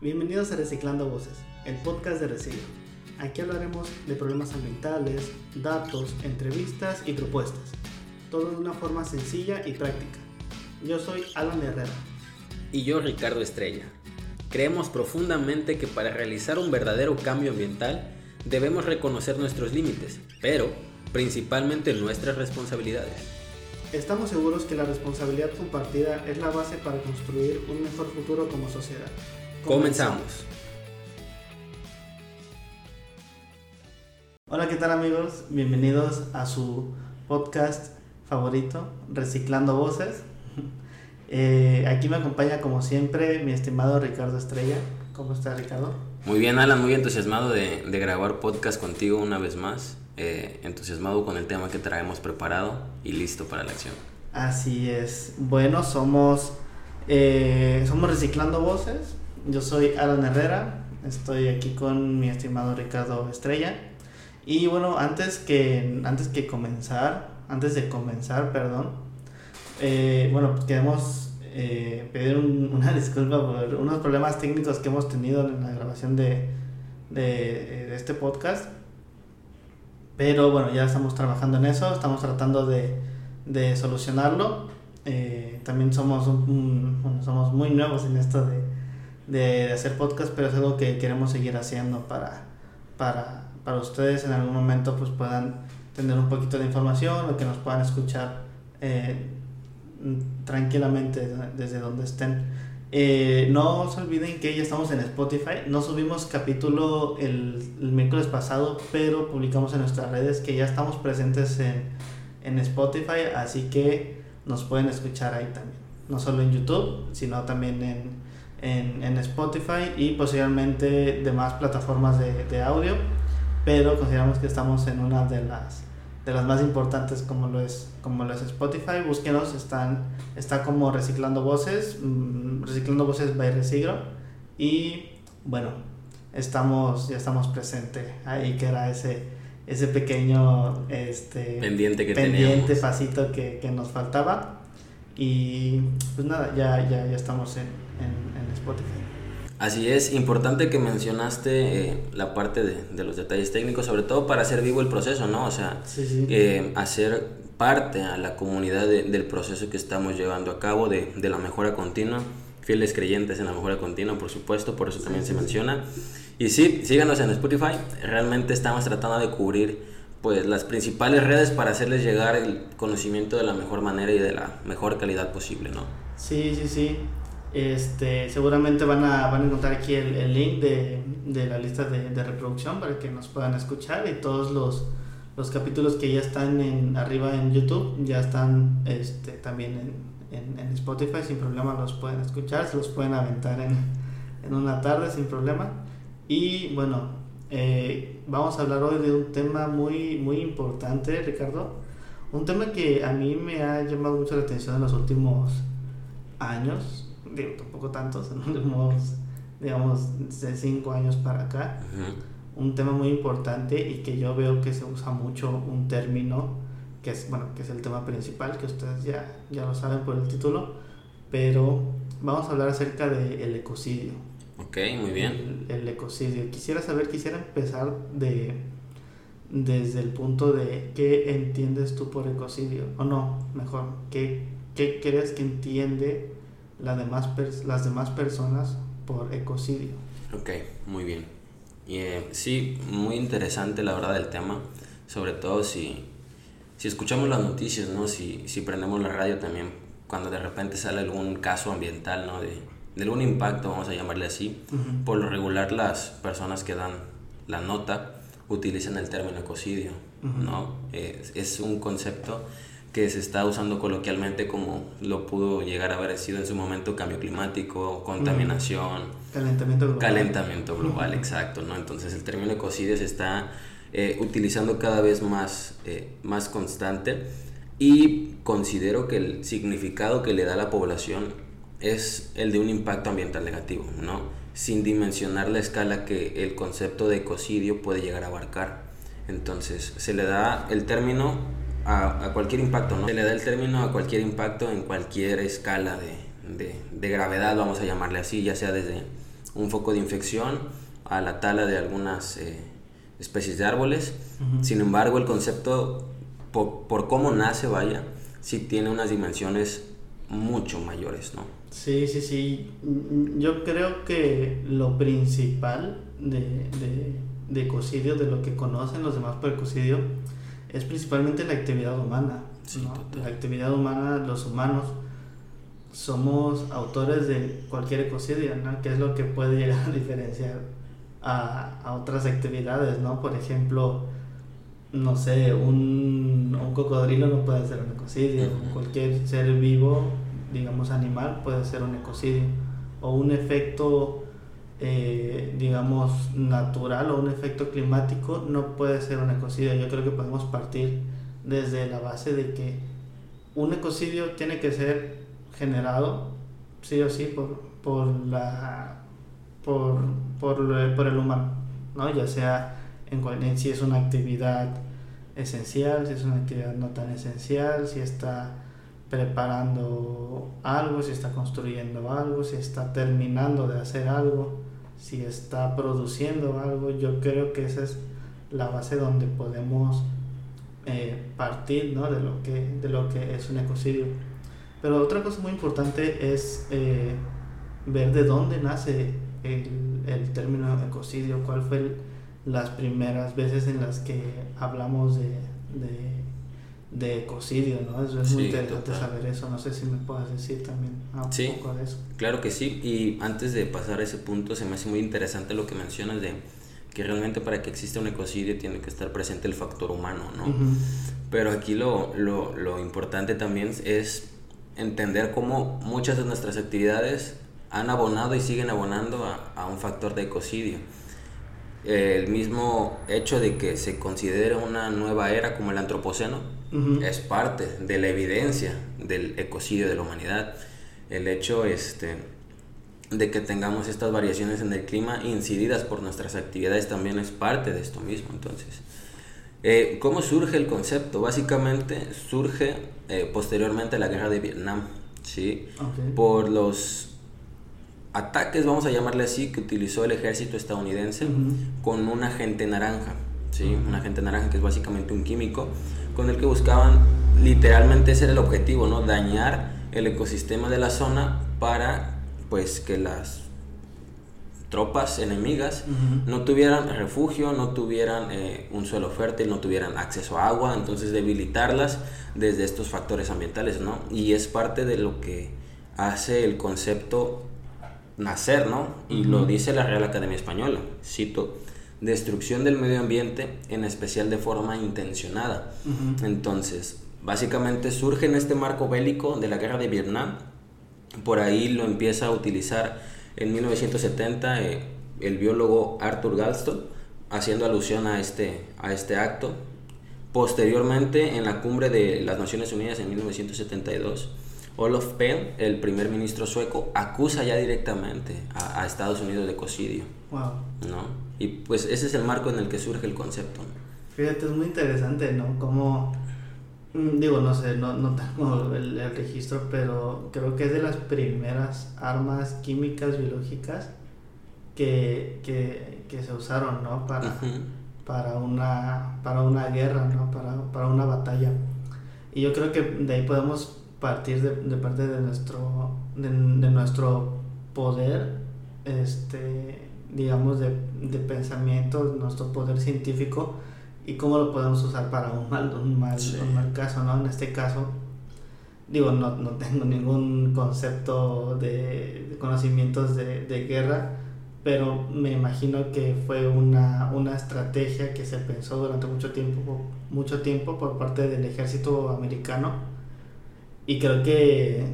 Bienvenidos a Reciclando Voces, el podcast de Reciclo. Aquí hablaremos de problemas ambientales, datos, entrevistas y propuestas. Todo de una forma sencilla y práctica. Yo soy Alan Herrera. Y yo Ricardo Estrella. Creemos profundamente que para realizar un verdadero cambio ambiental debemos reconocer nuestros límites, pero principalmente nuestras responsabilidades. Estamos seguros que la responsabilidad compartida es la base para construir un mejor futuro como sociedad. Comenzamos. Hola, ¿qué tal amigos? Bienvenidos a su podcast favorito, Reciclando Voces. Eh, aquí me acompaña como siempre mi estimado Ricardo Estrella. ¿Cómo está Ricardo? Muy bien, Alan, muy entusiasmado de, de grabar podcast contigo una vez más. Eh, entusiasmado con el tema que traemos preparado y listo para la acción. Así es. Bueno, somos, eh, somos Reciclando Voces. Yo soy Alan Herrera. Estoy aquí con mi estimado Ricardo Estrella. Y bueno, antes que, antes que comenzar, antes de comenzar, perdón, eh, bueno, pues queremos eh, pedir una disculpa por unos problemas técnicos que hemos tenido en la grabación de, de, este podcast. Pero bueno, ya estamos trabajando en eso, estamos tratando de, de solucionarlo. Eh, también somos, somos muy nuevos en esto de, de, hacer podcast, pero es algo que queremos seguir haciendo para, para, para ustedes en algún momento pues puedan tener un poquito de información o que nos puedan escuchar eh, tranquilamente desde donde estén. Eh, no se olviden que ya estamos en Spotify. No subimos capítulo el, el, miércoles pasado, pero publicamos en nuestras redes que ya estamos presentes en, en Spotify, así que nos pueden escuchar ahí también. No solo en YouTube, sino también en, en, en Spotify y posiblemente demás plataformas de, de audio, pero consideramos que estamos en una de las de las más importantes como lo es como lo es Spotify. Búsquenos están está como reciclando voces mmm, reciclando voces by Resigro. Y bueno estamos ya estamos presente ahí que era ese ese pequeño este pendiente que pendiente pasito que, que, nos faltaba. Y pues nada ya ya, ya estamos en, en Spotify Así es, importante que mencionaste eh, la parte de, de, los detalles técnicos, sobre todo para hacer vivo el proceso, ¿no? O sea, sí, sí. Eh, hacer parte a la comunidad de, del proceso que estamos llevando a cabo, de, de, la mejora continua, fieles creyentes en la mejora continua, por supuesto, por eso también sí, se menciona. Y sí, síganos en Spotify, realmente estamos tratando de cubrir pues las principales redes para hacerles llegar el conocimiento de la mejor manera y de la mejor calidad posible, ¿no? Sí, sí, sí. Este, seguramente van a, van a encontrar aquí el, el link de, de, la lista de, de, reproducción para que nos puedan escuchar y todos los, los capítulos que ya están en, arriba en YouTube ya están este, también en, en, Spotify sin problema los pueden escuchar, se los pueden aventar en, en una tarde sin problema. Y bueno eh, vamos a hablar hoy de un tema muy, muy importante Ricardo. Un tema que a mí me ha llamado mucho la atención en los últimos años digo, tampoco tantos, últimos, digamos, de cinco años para acá. Un tema muy importante y que yo veo que se usa mucho un término que es, bueno, que es el tema principal, que ustedes ya, ya lo saben por el título, pero vamos a hablar acerca del el ecocidio. Ok, muy bien. El, el, ecocidio. Quisiera saber, quisiera empezar de desde el punto de qué entiendes tú por ecocidio, o no, mejor, qué, qué crees que entiende la demás las demás personas por ecocidio. Ok, muy bien. Y, eh, sí, muy interesante la verdad el tema, sobre todo si, si escuchamos las noticias, ¿no? si, si prendemos la radio también, cuando de repente sale algún caso ambiental, ¿no? de, de algún impacto, vamos a llamarle así, Uh -huh. por lo regular las personas que dan la nota utilizan el término ecocidio, Uh -huh. ¿no? Es, es un concepto que se está usando coloquialmente como lo pudo llegar a haber sido en su momento cambio climático, contaminación, calentamiento global, calentamiento global exacto, ¿no? Entonces el término ecocidio se está eh, utilizando cada vez más, eh, más constante y considero que el significado que le da a la población es el de un impacto ambiental negativo, ¿no? Sin dimensionar la escala que el concepto de ecocidio puede llegar a abarcar. Entonces se le da el término a, a, cualquier impacto, ¿no? Se le da el término a cualquier impacto en cualquier escala de, de, de, gravedad, vamos a llamarle así, ya sea desde un foco de infección, a la tala de algunas eh, especies de árboles. Sin embargo, el concepto, por, por, cómo nace, vaya, sí tiene unas dimensiones mucho mayores, ¿no? Sí, sí, sí. Yo creo que lo principal de, de, de ecocidio, de lo que conocen los demás por ecocidio, es principalmente la actividad humana. ¿no? La actividad humana, los humanos, somos autores de cualquier ecocidio, ¿no? Que es lo que puede llegar a diferenciar a, a otras actividades, ¿no? Por ejemplo, no sé, un, un cocodrilo no puede ser un ecocidio, cualquier ser vivo, digamos animal, puede ser un ecocidio, o un efecto, eh, digamos, natural o un efecto climático no puede ser un ecocidio. Yo creo que podemos partir desde la base de que un ecocidio tiene que ser generado, sí o sí, por, por la por, por, por el humano, ¿no? ya sea en, si es una actividad esencial, si es una actividad no tan esencial, si está preparando algo, si está construyendo algo, si está terminando de hacer algo, si está produciendo algo. Yo creo que esa es la base donde podemos eh, partir ¿no? de, lo que, de lo que es un ecocidio. Pero otra cosa muy importante es eh, ver de dónde nace el, el término ecocidio, cuál fue las primeras veces en las que hablamos de, de, de ecocidio, ¿no? Eso es muy interesante saber eso, no sé si me puedas decir también un poco de eso. Claro que sí, y antes de pasar a ese punto, se me hace muy interesante lo que mencionas de que realmente para que exista un ecocidio tiene que estar presente el factor humano, ¿no? Pero aquí lo, lo, lo importante también es entender cómo muchas de nuestras actividades han abonado y siguen abonando a, un factor de ecocidio. El mismo hecho de que se considere una nueva era como el antropoceno es parte de la evidencia del ecocidio de la humanidad. El hecho este, de que tengamos estas variaciones en el clima incididas por nuestras actividades también es parte de esto mismo. Entonces, eh, ¿cómo surge el concepto? Básicamente surge eh, posteriormente a la guerra de Vietnam, ¿sí? Por los ataques, vamos a llamarle así, que utilizó el ejército estadounidense con un agente naranja, ¿sí? Un agente naranja que es básicamente un químico, con el que buscaban, literalmente ese era el objetivo, ¿no? Dañar el ecosistema de la zona para, pues, que las tropas enemigas no tuvieran refugio, no tuvieran eh, un suelo fértil, no tuvieran acceso a agua, entonces debilitarlas desde estos factores ambientales, ¿no? Y es parte de lo que hace el concepto nacer, ¿no? Y lo dice la Real Academia Española, cito, destrucción del medio ambiente, en especial de forma intencionada. Entonces, básicamente surge en este marco bélico de la guerra de Vietnam, por ahí lo empieza a utilizar en 1970 eh, el biólogo Arthur Galston, haciendo alusión a este, a este acto. Posteriormente, en la cumbre de las Naciones Unidas en 1972, Olof Palme, el primer ministro sueco, acusa ya directamente a, Estados Unidos de ecocidio. Wow. ¿No? Y pues ese es el marco en el que surge el concepto. Fíjate, es muy interesante, ¿no? Como, mm, digo, no sé, no, no tengo el, registro, pero creo que es de las primeras armas químicas biológicas que, que, que se usaron, ¿no? Para, para, una, para una guerra, ¿no? Para, para una batalla. Y yo creo que de ahí podemos partir de, de parte de nuestro, de, nuestro poder, este, digamos, de, de pensamiento, nuestro poder científico y cómo lo podemos usar para un mal, un mal, un mal caso, ¿no? En este caso, digo, no, no tengo ningún concepto de, conocimientos de, de, guerra, pero me imagino que fue una, una estrategia que se pensó durante mucho tiempo, mucho tiempo por parte del ejército americano y creo que,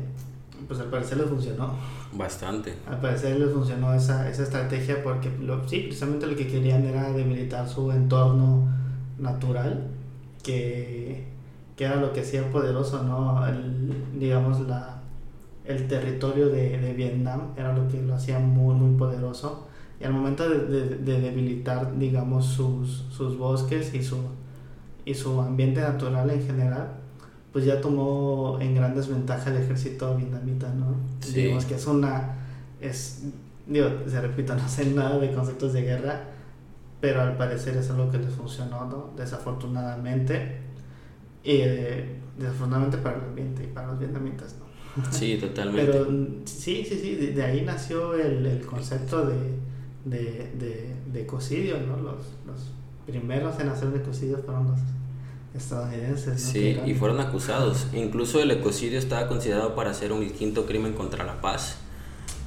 pues al parecer les funcionó. Bastante. Al parecer les funcionó esa, esa estrategia porque lo, sí, precisamente lo que querían era debilitar su entorno natural, que, que era lo que hacía poderoso, ¿no? El, digamos, la, el territorio de, de, Vietnam era lo que lo hacía muy, muy poderoso. Y al momento de, de, de debilitar, digamos, sus, sus bosques y su, y su ambiente natural en general, pues ya tomó en gran desventaja el ejército vietnamita, ¿no? Digamos que es una, es, digo, se repito, no sé nada de conceptos de guerra, pero al parecer es algo que les funcionó, ¿no? Desafortunadamente, y eh, desafortunadamente para el ambiente y para los vietnamitas, ¿no? Sí, totalmente. Pero sí, sí, sí, de, ahí nació el, el concepto de, de, de, de, ecocidio, ¿no? Los, los primeros en hacer ecocidio fueron los estadounidenses. ¿no? Sí, y fueron acusados. Incluso el ecocidio estaba considerado para ser un quinto crimen contra la paz,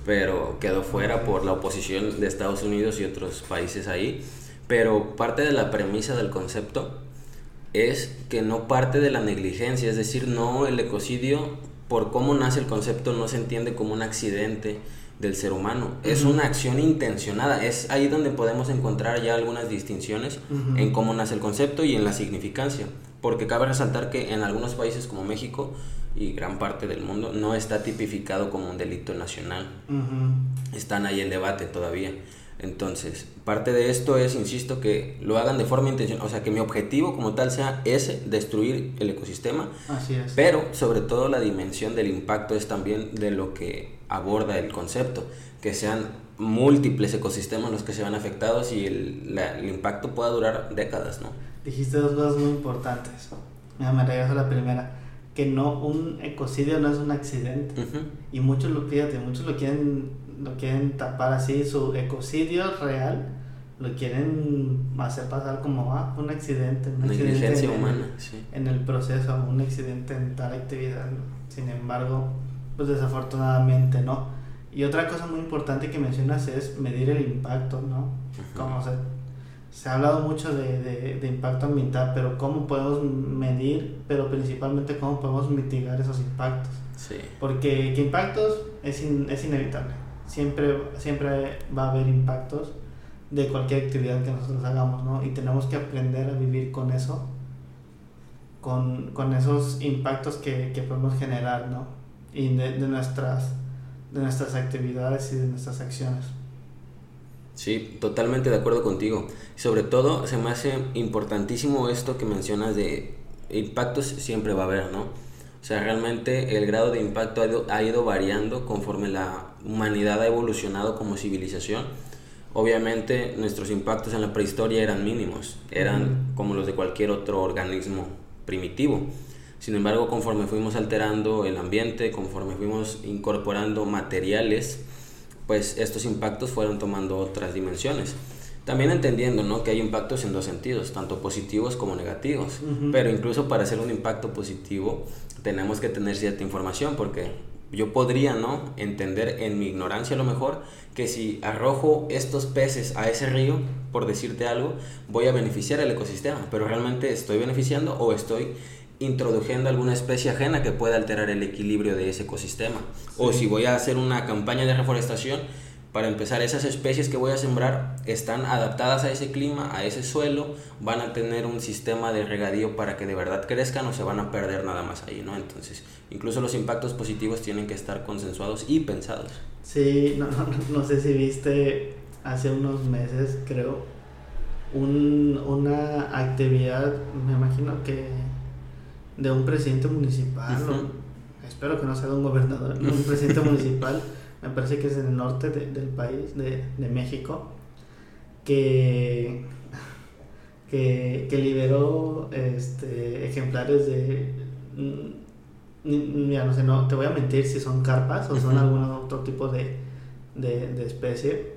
pero quedó fuera por la oposición de Estados Unidos y otros países ahí. Pero parte de la premisa del concepto es que no parte de la negligencia, es decir, no el ecocidio por cómo nace el concepto no se entiende como un accidente del ser humano. Es una acción intencionada. Es ahí donde podemos encontrar ya algunas distinciones en cómo nace el concepto y en la significancia. Porque cabe resaltar que en algunos países como México y gran parte del mundo no está tipificado como un delito nacional. Están ahí en debate todavía. Entonces, parte de esto es, insisto, que lo hagan de forma intencional, o sea, que mi objetivo como tal sea ese, destruir el ecosistema. Así es. Pero sobre todo la dimensión del impacto es también de lo que aborda el concepto, que sean múltiples ecosistemas los que se van afectados y el, el impacto pueda durar décadas, ¿no? Dijiste dos cosas muy importantes. Mira, me regreso a la primera, que no, un ecocidio no es un accidente. Y muchos lo, fíjate, muchos lo quieren lo quieren tapar así, su ecocidio real, lo quieren hacer pasar como ah, un accidente, un accidente en, humana, en el proceso, un accidente en tal actividad. Sin embargo, pues desafortunadamente no. Y otra cosa muy importante que mencionas es medir el impacto, ¿no? Como se, se ha hablado mucho de, de, de, impacto ambiental, pero cómo podemos medir, pero principalmente cómo podemos mitigar esos impactos. Sí. Porque qué impactos es, es inevitable siempre, siempre va a haber impactos de cualquier actividad que nosotros hagamos, ¿no? Y tenemos que aprender a vivir con eso, con, con esos impactos que, que, podemos generar, ¿no? Y de, nuestras, de nuestras actividades y de nuestras acciones. Sí, totalmente de acuerdo contigo. Sobre todo se me hace importantísimo esto que mencionas de impactos siempre va a haber, ¿no? O sea, realmente el grado de impacto ha ido, ha ido variando conforme la humanidad ha evolucionado como civilización. Obviamente nuestros impactos en la prehistoria eran mínimos, eran como los de cualquier otro organismo primitivo. Sin embargo, conforme fuimos alterando el ambiente, conforme fuimos incorporando materiales, pues estos impactos fueron tomando otras dimensiones. También entendiendo ¿no? que hay impactos en dos sentidos, tanto positivos como negativos. Pero incluso para hacer un impacto positivo tenemos que tener cierta información porque yo podría no entender en mi ignorancia a lo mejor que si arrojo estos peces a ese río, por decirte algo, voy a beneficiar el ecosistema, pero realmente estoy beneficiando o estoy introduciendo alguna especie ajena que pueda alterar el equilibrio de ese ecosistema. O si voy a hacer una campaña de reforestación, para empezar, esas especies que voy a sembrar están adaptadas a ese clima, a ese suelo, van a tener un sistema de regadío para que de verdad crezcan o se van a perder nada más ahí, ¿no? Entonces, incluso los impactos positivos tienen que estar consensuados y pensados. Sí, no, no, no sé si viste hace unos meses, creo, un, una actividad, me imagino que de un presidente municipal, uh -huh. espero que no sea de un gobernador, un presidente municipal me parece que es en el norte de, del país, de, de México, que, que, que, liberó este, ejemplares de... Mira, no sé, no, te voy a mentir si son carpas o son algún otro tipo de, de, de especie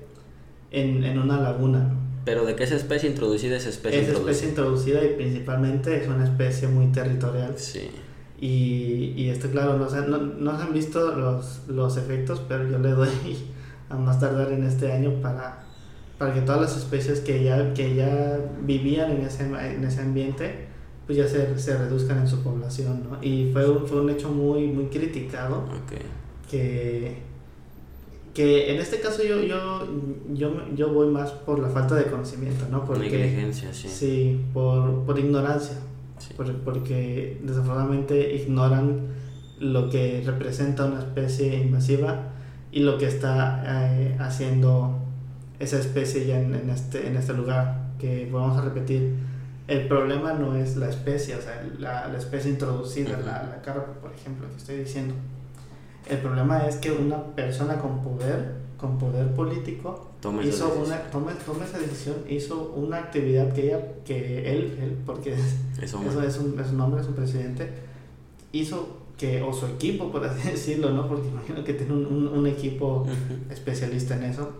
en, en, una laguna. ¿Pero de qué es especie introducida es especie es introducida? especie introducida y principalmente es una especie muy territorial. Sí. Y, y esto, claro, no se, no, no se han visto los, los efectos, pero yo le doy a más tardar en este año para, para que todas las especies que ya, que ya vivían en ese, en ese ambiente, pues ya se, se reduzcan en su población, ¿no? Y fue un, fue un hecho muy, muy criticado, okay. que, que en este caso yo, yo, yo, yo voy más por la falta de conocimiento, ¿no? Porque, Negligencia, sí. Sí, por, por ignorancia sí. porque desafortunadamente ignoran lo que representa una especie invasiva y lo que está eh, haciendo esa especie ya en, en, este, en este lugar, que vamos a repetir, el problema no es la especie, o sea, la, la especie introducida, uh -huh. la, la carpa, por ejemplo, que estoy diciendo. El problema es que una persona con poder, con poder político Toma hizo esa una toma, toma esa decisión hizo una actividad que ella que él él porque Es hombre. eso es un, es un hombre es un presidente hizo que o su equipo por así decirlo no porque imagino que tiene un, un, un equipo Ujú. especialista en eso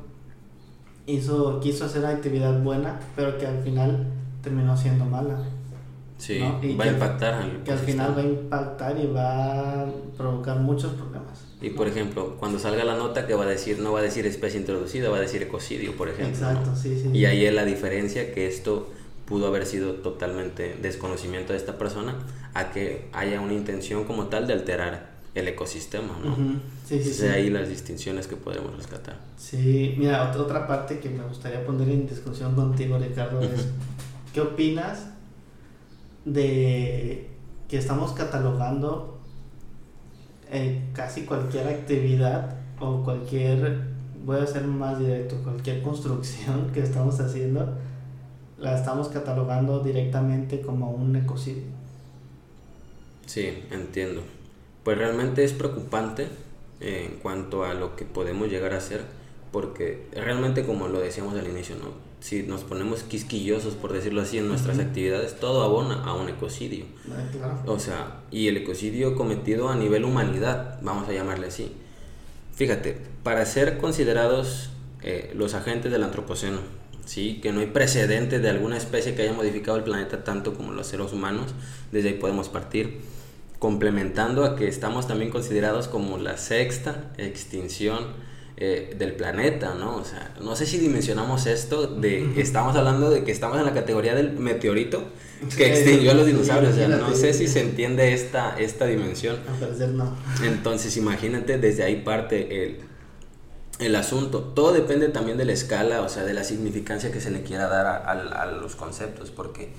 hizo quiso hacer una actividad buena pero que al final terminó siendo mala Sí, ¿no? Y va a que- impactar al que al final va a impactar y va a provocar muchos problemas Y por ejemplo, cuando salga la nota que va a decir, no va a decir especie introducida, va a decir ecocidio, por ejemplo. exacto ¿no? sí sí Y ahí es la diferencia que esto pudo haber sido totalmente desconocimiento de esta persona a que haya una intención como tal de alterar el ecosistema, ¿no? Ujú. sí sí Entonces, sí ahí las distinciones que podremos rescatar. Sí, mira, otra, otra parte que me gustaría poner en discusión contigo, Ricardo, es ¿qué opinas de que estamos catalogando casi cualquier actividad o cualquier, voy a ser más directo, cualquier construcción que estamos haciendo, la estamos catalogando directamente como un ecocidio? Sí, entiendo. Pues realmente es preocupante eh, en cuanto a lo que podemos llegar a hacer, porque realmente como lo decíamos al inicio, ¿no? Si nos ponemos quisquillosos, por decirlo así, en nuestras Ujú. actividades, todo abona a un ecocidio. Eh, Claro. O sea, y el ecocidio cometido a nivel humanidad, vamos a llamarle así. Fíjate, para ser considerados eh, los agentes del antropoceno, ¿sí? que no hay precedentes de alguna especie que haya modificado el planeta tanto como los seres humanos, desde ahí podemos partir, complementando a que estamos también considerados como la sexta extinción eh, del planeta, ¿no? O sea, no sé si dimensionamos esto de, estamos hablando de que estamos en la categoría del meteorito que extinguió a los dinosaurios, o sea, no sé si se entiende esta, esta dimensión. Entonces, imagínate, desde ahí parte el, el asunto. Todo depende también de la escala, o sea, de la significancia que se le quiera dar a, a- a los conceptos, porque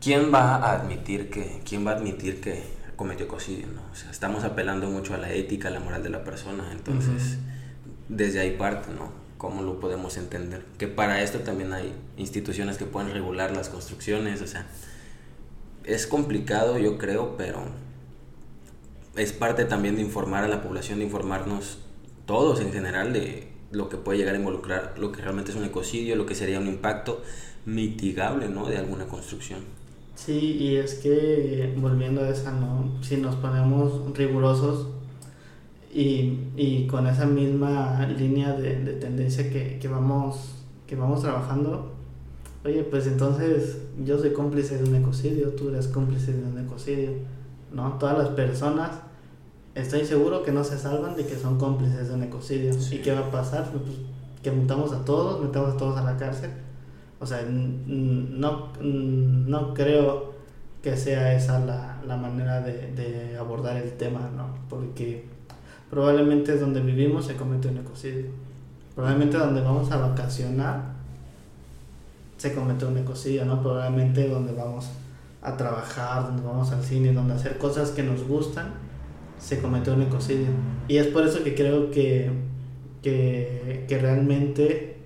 ¿quién va a admitir que, quién va a admitir que cometió ecocidio? ¿no? O sea, estamos apelando mucho a la ética, a la moral de la persona, entonces, desde ahí parte, ¿no? ¿Cómo lo podemos entender? Que para esto también hay instituciones que pueden regular las construcciones, o sea, es complicado, yo creo, pero es parte también de informar a la población, de informarnos todos en general de lo que puede llegar a involucrar lo que realmente es un ecocidio, lo que sería un impacto mitigable, ¿no? De alguna construcción. Sí, y es que volviendo a esa, ¿no? Si nos ponemos rigurosos y, y con esa misma línea de, de tendencia que, que, vamos, que vamos trabajando, oye, pues entonces yo soy cómplice de un ecocidio, tú eres cómplice de un ecocidio, ¿no? Todas las personas, estoy seguro que no se salvan de que son cómplices de un ecocidio. Sí. ¿Y qué va a pasar? Pues que mutamos a todos, metamos a todos a la cárcel. O sea, no, no creo que sea esa la, la manera de, de abordar el tema, ¿no? Porque probablemente donde vivimos se comete un ecocidio. Probablemente donde vamos a vacacionar se comete un ecocidio, ¿no? Probablemente donde vamos a trabajar, donde vamos al cine, donde hacer cosas que nos gustan, se comete un ecocidio. Y es por eso que creo que, que, que realmente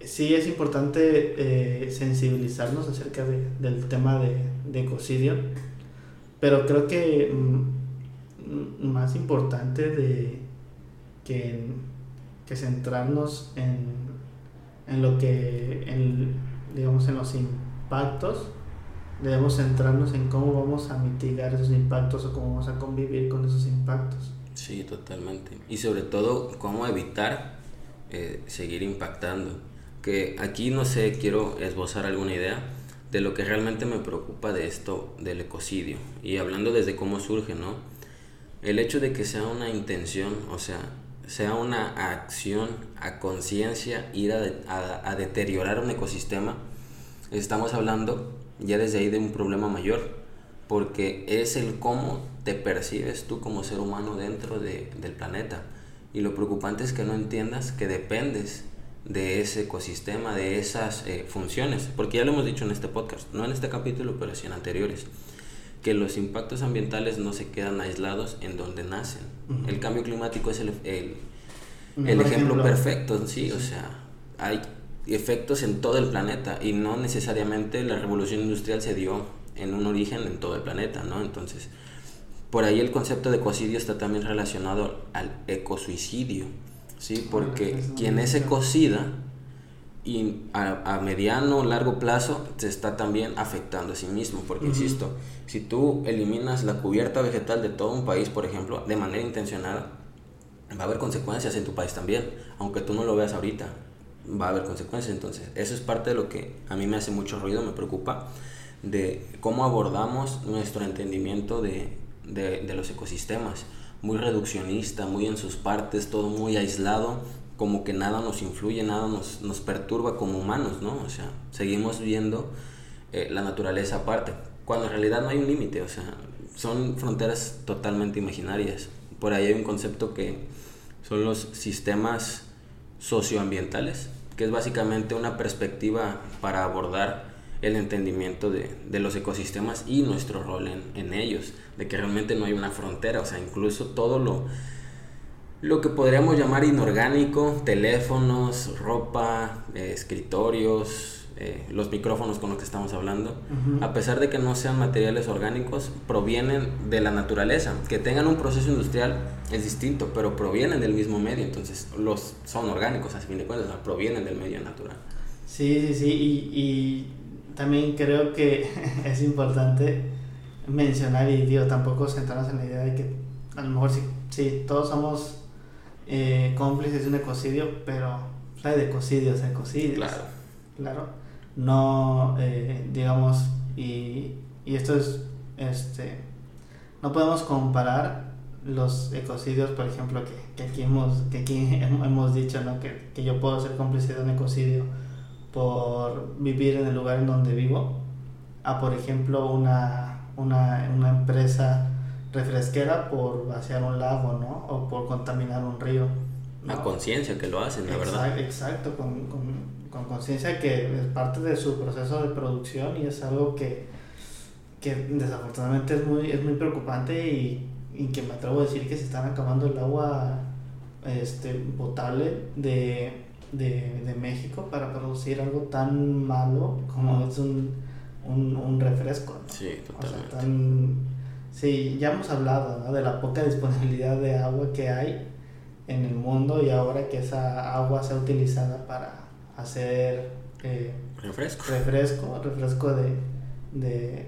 sí es importante eh, sensibilizarnos acerca de, del tema de, de ecocidio, pero creo que mm, más importante de que, que centrarnos en, en lo que, en, digamos, en los impactos, debemos centrarnos en cómo vamos a mitigar esos impactos o cómo vamos a convivir con esos impactos. Sí, totalmente. Y sobre todo, cómo evitar eh, seguir impactando. Que aquí, no sé, quiero esbozar alguna idea de lo que realmente me preocupa de esto del ecocidio. Y hablando desde cómo surge, ¿no? El hecho de que sea una intención, o sea, sea una acción a conciencia ir a, a deteriorar un ecosistema, estamos hablando ya desde ahí de un problema mayor, porque es el cómo te percibes tú como ser humano dentro de- del planeta. Y lo preocupante es que no entiendas que dependes de ese ecosistema, de esas eh, funciones, porque ya lo hemos dicho en este podcast, no en este capítulo, pero sí en anteriores, que los impactos ambientales no se quedan aislados en donde nacen. El cambio climático es el, el, ejemplo perfecto, sí, o sea, hay efectos en todo el planeta y no necesariamente la revolución industrial se dio en un origen en todo el planeta, ¿no? Entonces, por ahí el concepto de ecocidio está también relacionado al ecosuicidio. ¿sí? Porque quien es ecocida y a, mediano o largo plazo se está también afectando a sí mismo, porque insisto, si tú eliminas la cubierta vegetal de todo un país, por ejemplo, de manera intencionada, va a haber consecuencias en tu país también, aunque tú no lo veas ahorita, va a haber consecuencias. Entonces, eso es parte de lo que a mí me hace mucho ruido, me preocupa, de cómo abordamos nuestro entendimiento de, de, de los ecosistemas. Muy reduccionista, muy en sus partes, todo muy aislado, como que nada nos influye, nada nos, nos perturba como humanos, ¿no? O sea, seguimos viendo eh, la naturaleza aparte, cuando en realidad no hay un límite, o sea, son fronteras totalmente imaginarias. Por ahí hay un concepto que son los sistemas socioambientales, que es básicamente una perspectiva para abordar el entendimiento de, de los ecosistemas y nuestro rol en, en ellos, de que realmente no hay una frontera, o sea, incluso todo lo lo que podríamos llamar inorgánico, teléfonos, ropa, eh, escritorios, eh, los micrófonos con los que estamos hablando, a pesar de que no sean materiales orgánicos, provienen de la naturaleza. Que tengan un proceso industrial es distinto, pero provienen del mismo medio, entonces los son orgánicos, a fin de cuentas, provienen del medio natural. Sí, sí, sí, y, y también creo que es importante mencionar y digo, tampoco centrarnos en la idea de que a lo mejor sí, sí todos somos eh, cómplices de un ecocidio, pero hay de ecocidios a ecocidios. Claro. Claro. No, eh, digamos, y, y esto es, este, no podemos comparar los ecocidios, por ejemplo, que, que aquí, hemos, que aquí hemos dicho, ¿no? que, que yo puedo ser cómplice de un ecocidio por vivir en el lugar en donde vivo, a, por ejemplo, una, una, una empresa refresquera por vaciar un lago, ¿no? O por contaminar un río. A conciencia que lo hacen, la verdad. Exacto, con, con, conciencia que es parte de su proceso de producción y es algo que, que desafortunadamente es muy, es muy preocupante y, y, que me atrevo a decir que se están acabando el agua este, potable de, de, de México para producir algo tan malo como es un, un, un refresco. Sí, totalmente. Sí, ya hemos hablado ¿no? de la poca disponibilidad de agua que hay en el mundo y ahora que esa agua sea utilizada para hacer eh, refresco. refresco, refresco de, de,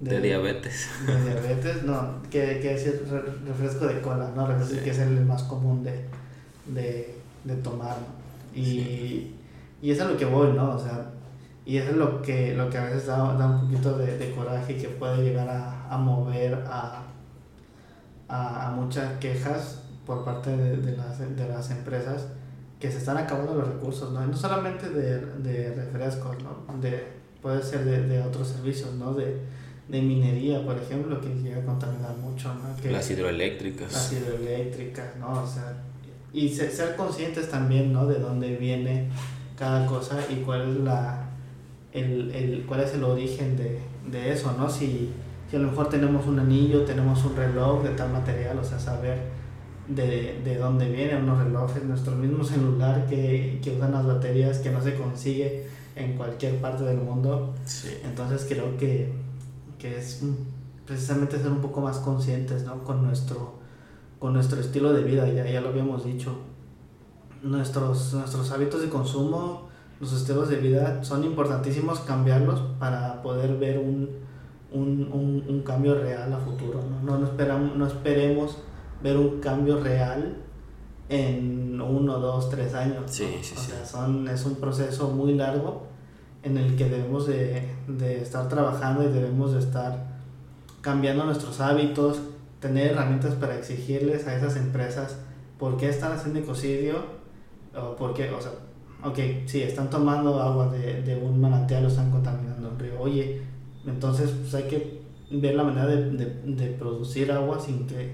de, diabetes. De diabetes, no, que, que decir refresco de cola, ¿no? Refresco que es el más común de, de, de tomar, ¿no? Y, sí. y es a lo que voy, ¿no? O sea, y eso es lo que, lo que a veces da, da un poquito de, de, coraje que puede llegar a, a mover a, a, a, muchas quejas por parte de, de, las, de las empresas que se están acabando los recursos, ¿no? no solamente de, de refrescos, ¿no? de, puede ser de, de otros servicios, ¿no? de, de minería, por ejemplo, que llega a contaminar mucho. ¿no? Que, las hidroeléctricas. Las hidroeléctricas, ¿no? O sea, y ser, ser conscientes también, ¿no? De dónde viene cada cosa y cuál es la el, el, cuál es el origen de, de eso, ¿no? Si, si, a lo mejor tenemos un anillo, tenemos un reloj de tal material, o sea, saber de, de dónde vienen unos relojes, nuestro mismo celular que, que usan las baterías que no se consigue en cualquier parte del mundo. Sí. Entonces creo que, que es precisamente ser un poco más conscientes, ¿no? Con nuestro, con nuestro estilo de vida, ya, ya lo habíamos dicho. Nuestros, nuestros hábitos de consumo los estilos de vida son importantísimos cambiarlos para poder ver un, un, un, un cambio real a futuro. ¿no? No, esperamos, no esperemos ver un cambio real en uno, dos, tres años. Sí, sí, o sí. sea, son, es un proceso muy largo en el que debemos de, de estar trabajando y debemos de estar cambiando nuestros hábitos, tener herramientas para exigirles a esas empresas por qué están haciendo ecocidio o por qué, o sea, ok, sí, están tomando agua de, de un manantial o están contaminando un río. Oye, entonces pues hay que ver la manera de, de, producir agua sin que,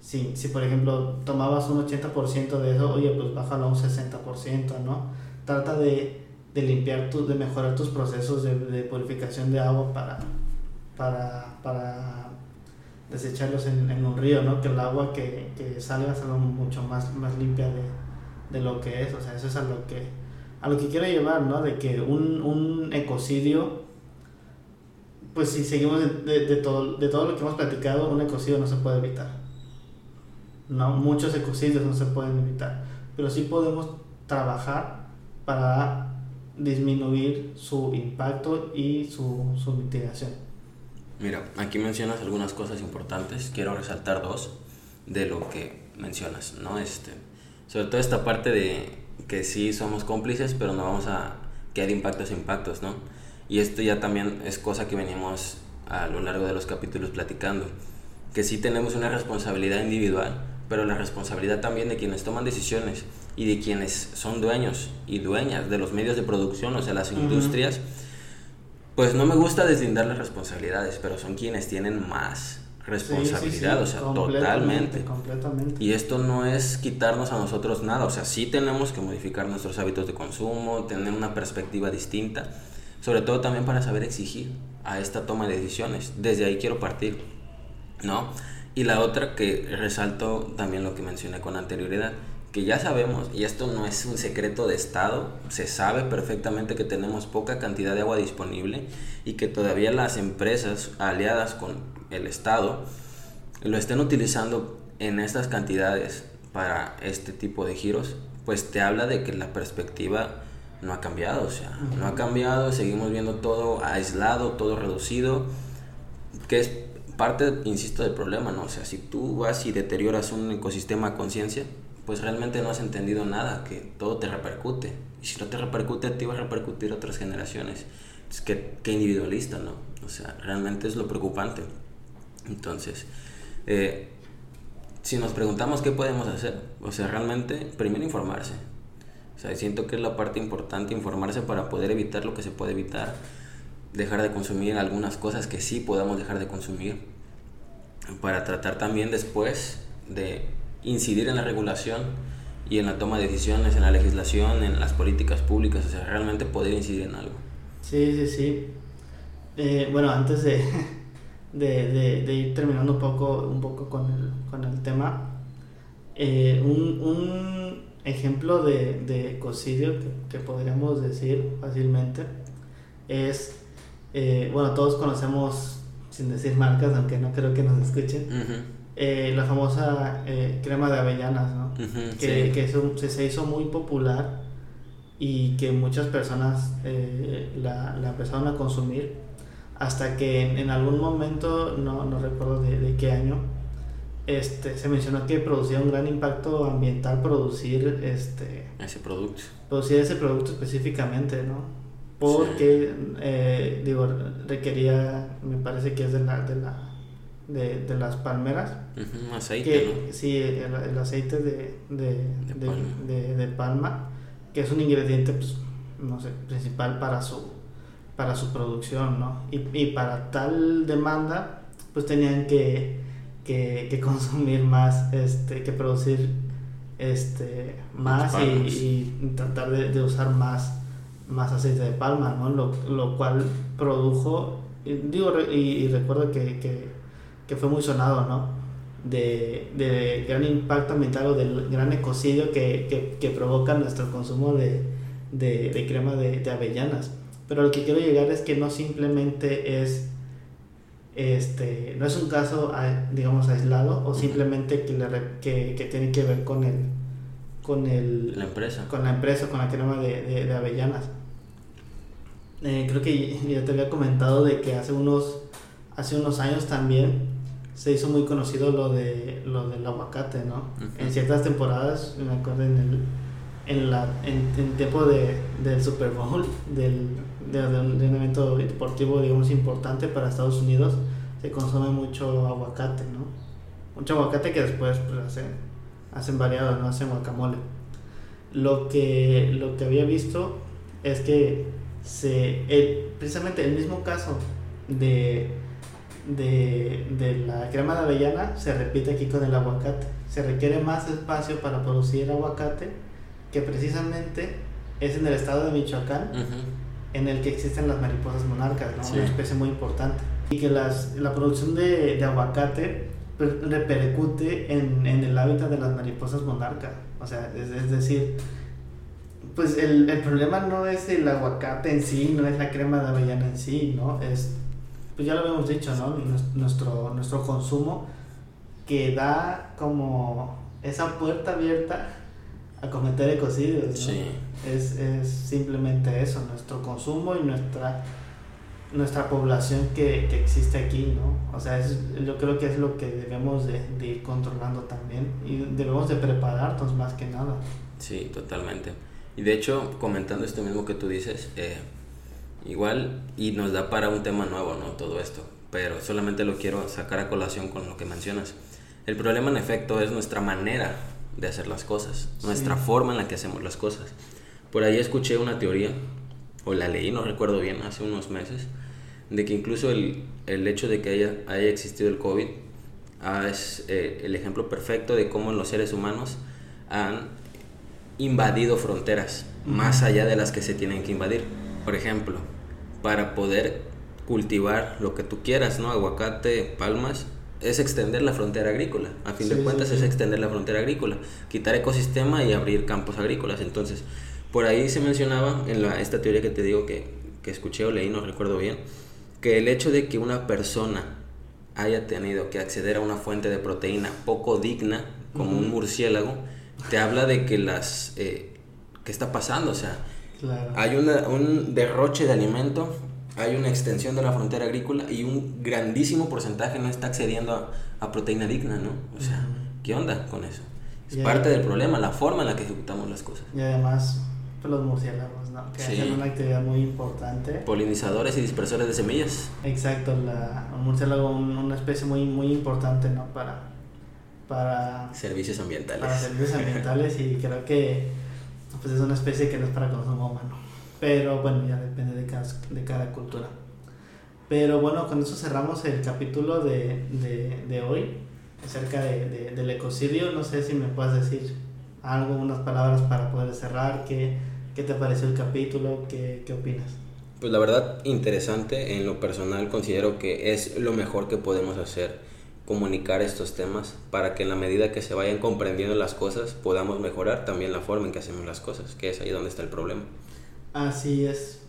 si, si por ejemplo tomabas un 80% de eso, oye, pues bájalo a un 60%, ¿no? Trata de, de limpiar, tu, de mejorar tus procesos de, de purificación de agua para, para, para desecharlos en, en, un río, ¿no? Que el agua que, que salga salga mucho más, más limpia de, de lo que es, o sea, eso es a lo que a lo que quiero llevar, ¿no? De que un, un ecocidio, pues si seguimos de, de, de, todo, de todo lo que hemos platicado, un ecocidio no se puede evitar. No, muchos ecocidios no se pueden evitar. pero sí podemos trabajar para disminuir su impacto y su, su mitigación. Mira, aquí mencionas algunas cosas importantes, quiero resaltar dos de lo que mencionas, ¿no? Este, sobre todo esta parte de que sí somos cómplices, pero no vamos a que hay impactos impactos, ¿no? Y esto ya también es cosa que venimos a lo largo de los capítulos platicando, que sí tenemos una responsabilidad individual, pero la responsabilidad también de quienes toman decisiones y de quienes son dueños y dueñas de los medios de producción, o sea, las industrias, pues no me gusta deslindar las responsabilidades, pero son quienes tienen más responsabilidad, o sea, totalmente. Completamente. Y esto no es quitarnos a nosotros nada, o sea, sí tenemos que modificar nuestros hábitos de consumo, tener una perspectiva distinta, sobre todo también para saber exigir a esta toma de decisiones. Desde ahí quiero partir, ¿no? Y la otra que resalto también lo que mencioné con anterioridad, que ya sabemos, y esto no es un secreto de Estado, se sabe perfectamente que tenemos poca cantidad de agua disponible y que todavía las empresas aliadas con el Estado lo estén utilizando en estas cantidades para este tipo de giros, pues te habla de que la perspectiva no ha cambiado, o sea, no ha cambiado, seguimos viendo todo aislado, todo reducido, que es parte, insisto, del problema, ¿no? O sea, si tú vas y deterioras un ecosistema a conciencia, pues realmente no has entendido nada, que todo te repercute. Y si no te repercute ti, va a repercutir a otras generaciones. Es que, que individualista, ¿no? O sea, realmente es lo preocupante. Entonces, eh, si nos preguntamos qué podemos hacer, o sea, realmente, primero informarse. O sea, siento que es la parte importante informarse para poder evitar lo que se puede evitar, dejar de consumir algunas cosas que sí podamos dejar de consumir, para tratar también después de incidir en la regulación y en la toma de decisiones, en la legislación, en las políticas públicas, o sea, realmente poder incidir en algo. Sí, sí, sí. Eh, bueno, antes de, de, de, ir terminando un poco, un poco con, el, con el tema, eh, un, un, ejemplo de, de ecocidio que, que, podríamos decir fácilmente es, eh, bueno, todos conocemos, sin decir marcas, aunque no creo que nos escuchen, eh, la famosa crema de avellanas, ¿no? que, que se hizo muy popular y que muchas personas la, la, empezaron a consumir hasta que en, algún momento, no, no recuerdo de, de, qué año, este, se mencionó que producía un gran impacto ambiental producir este, ese producto. Producir ese producto específicamente, ¿no? Porque, sí. digo, requería, me parece que es de la, de la de, de las palmeras. Uh -huh, aceite, que, Sí, el, el aceite de, de, de, palma. de, palma, que es un ingrediente, pues, no sé, principal para su, para su producción, ¿no? Y, y para tal demanda, pues tenían que, que, que consumir más, este, que producir este, más y, y, tratar de, de, usar más, más aceite de palma, ¿no? Lo, lo cual produjo, digo, y, y recuerdo que, que que fue muy sonado, ¿no? De, de gran impacto ambiental o del gran ecocidio que, que, que provoca nuestro consumo de, de, de crema de, de, avellanas. Pero lo que quiero llegar es que no simplemente es, este, no es un caso, digamos, aislado o simplemente que, le, que, que tiene que ver con el, con el... La empresa. Con la empresa, con la crema de, de, de avellanas. Eh, creo que ya te había comentado de que hace unos, hace unos años también se hizo muy conocido lo de lo del aguacate, ¿no? Uh -huh. En ciertas temporadas, me acuerdo en el en la en, en tiempo de, del Super Bowl, del, de, de, un, de, un, evento deportivo digamos importante para Estados Unidos, se consume mucho aguacate, ¿no? Mucho aguacate que después pues hacen hacen variado, no hacen guacamole. Lo que lo que había visto es que se el, precisamente el mismo caso de de, de, la crema de avellana se repite aquí con el aguacate. Se requiere más espacio para producir aguacate que precisamente es en el estado de Michoacán, uh -huh. En el que existen las mariposas monarcas, ¿no? sí. una especie muy importante. Y que las, la producción de, de aguacate pues, repercute en, en, el hábitat de las mariposas monarcas. O sea, es, es decir, pues el, el, problema no es el aguacate en sí, no es la crema de avellana en sí, ¿no? Es pues ya lo habíamos dicho, ¿no? Nuestro, nuestro consumo que da como esa puerta abierta a cometer ecocidios. Es, es simplemente eso, nuestro consumo y nuestra nuestra población que, que, existe aquí, ¿no? O sea, es, yo creo que es lo que debemos de, de, ir controlando también y debemos de prepararnos más que nada. Sí, totalmente. Y de hecho, comentando esto mismo que tú dices, eh, igual, y nos da para un tema nuevo, ¿no? Todo esto, pero solamente lo quiero sacar a colación con lo que mencionas. El problema en efecto es nuestra manera de hacer las cosas, nuestra forma en la que hacemos las cosas. Por ahí escuché una teoría o la leí, no recuerdo bien, hace unos meses, de que incluso el, el hecho de que haya, haya existido el COVID ah, es eh, el ejemplo perfecto de cómo los seres humanos han invadido fronteras más allá de las que se tienen que invadir. Por ejemplo, para poder cultivar lo que tú quieras, ¿no? Aguacate, palmas, es extender la frontera agrícola. A fin de cuentas es extender la frontera agrícola, quitar ecosistema y abrir campos agrícolas. Entonces, por ahí se mencionaba en la, esta teoría que te digo que, que escuché o leí, no recuerdo bien, que el hecho de que una persona haya tenido que acceder a una fuente de proteína poco digna, como un murciélago, te habla de que las... Eh, ¿Qué está pasando? O sea, hay una, un derroche de alimento, hay una extensión de la frontera agrícola y un grandísimo porcentaje no está accediendo a, a proteína digna, ¿no? O sea, ¿qué onda con eso? Es parte del problema, la forma en la que ejecutamos las cosas. Y además, los murciélagos, ¿no? Que hacen una actividad muy importante. Polinizadores y dispersores de semillas. Exacto, la, un murciélago una especie muy, muy importante, ¿no? Para, para... Servicios ambientales. Para servicios ambientales y creo que pues es una especie que no es para consumo humano. Pero bueno, ya depende de cada, de cada cultura. Pero bueno, con eso cerramos el capítulo de, de, de hoy acerca de, de, del ecocidio. No sé si me puedes decir algo, unas palabras para poder cerrar, que ¿Qué te pareció el capítulo? ¿Qué, ¿Qué, opinas? Pues la verdad, interesante. En lo personal considero que es lo mejor que podemos hacer, comunicar estos temas para que en la medida que se vayan comprendiendo las cosas podamos mejorar también la forma en que hacemos las cosas, que es ahí donde está el problema. Así es.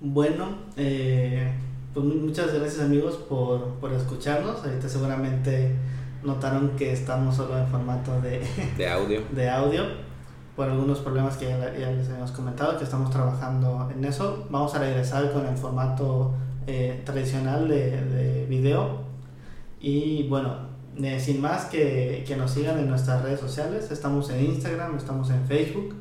Bueno, eh, pues muchas gracias amigos por, por escucharnos. Ahorita seguramente notaron que estamos solo en formato de, de audio. De audio por algunos problemas que ya, les habíamos comentado, que estamos trabajando en eso. Vamos a regresar con el formato eh, tradicional de, de, video. Y bueno, eh, sin más que, que, nos sigan en nuestras redes sociales. Estamos en Instagram, estamos en Facebook.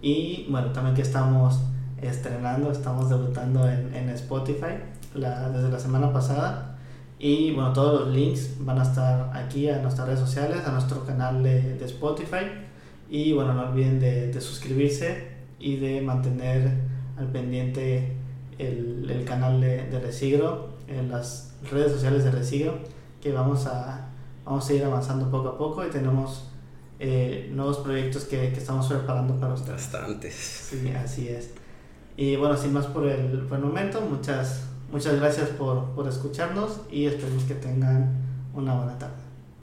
Y bueno, también que estamos estrenando, estamos debutando en, en Spotify la, desde la semana pasada. Y bueno, todos los links van a estar aquí a nuestras redes sociales, a nuestro canal de, de Spotify y bueno, no olviden de, de suscribirse y de mantener al pendiente el, el canal de, de, Resigro, en las redes sociales de Resigro, que vamos a, vamos a ir avanzando poco a poco y tenemos eh, nuevos proyectos que, que, estamos preparando para ustedes. Bastantes. Sí, así es. Y bueno, sin más por el, por el momento, muchas, muchas gracias por, por escucharnos y esperemos que tengan una buena tarde.